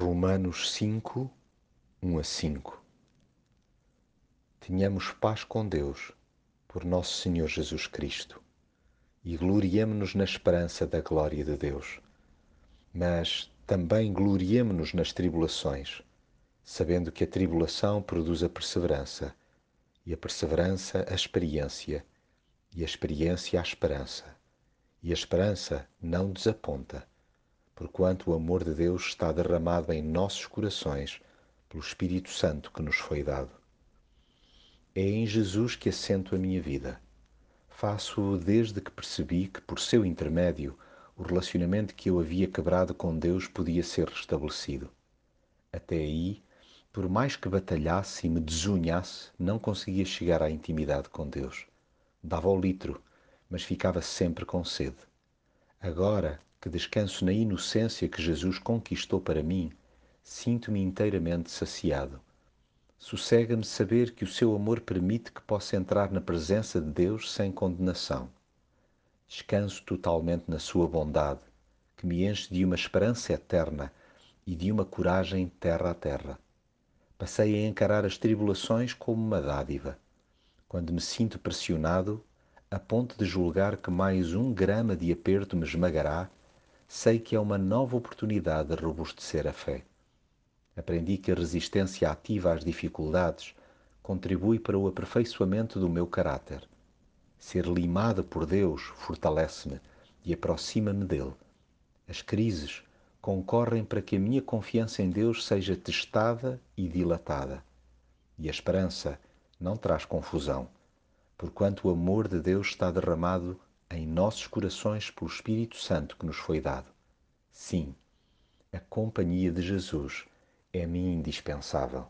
Romanos 5, 1 a 5 Tenhamos paz com Deus, por nosso Senhor Jesus Cristo, e gloriemo-nos na esperança da glória de Deus. Mas também gloriemo-nos nas tribulações, sabendo que a tribulação produz a perseverança, e a perseverança a experiência, e a experiência a esperança, e a esperança não desaponta porquanto o amor de Deus está derramado em nossos corações pelo Espírito Santo que nos foi dado. É em Jesus que assento a minha vida. Faço-o desde que percebi que, por seu intermédio, o relacionamento que eu havia quebrado com Deus podia ser restabelecido. Até aí, por mais que batalhasse e me desunhasse, não conseguia chegar à intimidade com Deus. Dava o litro, mas ficava sempre com sede. Agora, que descanso na inocência que Jesus conquistou para mim, sinto-me inteiramente saciado. Sossega-me saber que o seu amor permite que possa entrar na presença de Deus sem condenação. Descanso totalmente na sua bondade, que me enche de uma esperança eterna e de uma coragem terra a terra. Passei a encarar as tribulações como uma dádiva. Quando me sinto pressionado, a ponto de julgar que mais um grama de aperto me esmagará, sei que é uma nova oportunidade de robustecer a fé. Aprendi que a resistência ativa às dificuldades contribui para o aperfeiçoamento do meu caráter. Ser limada por Deus fortalece-me e aproxima-me dele. As crises concorrem para que a minha confiança em Deus seja testada e dilatada. E a esperança não traz confusão, porquanto o amor de Deus está derramado em nossos corações pelo Espírito Santo que nos foi dado. Sim, a companhia de Jesus é-me indispensável.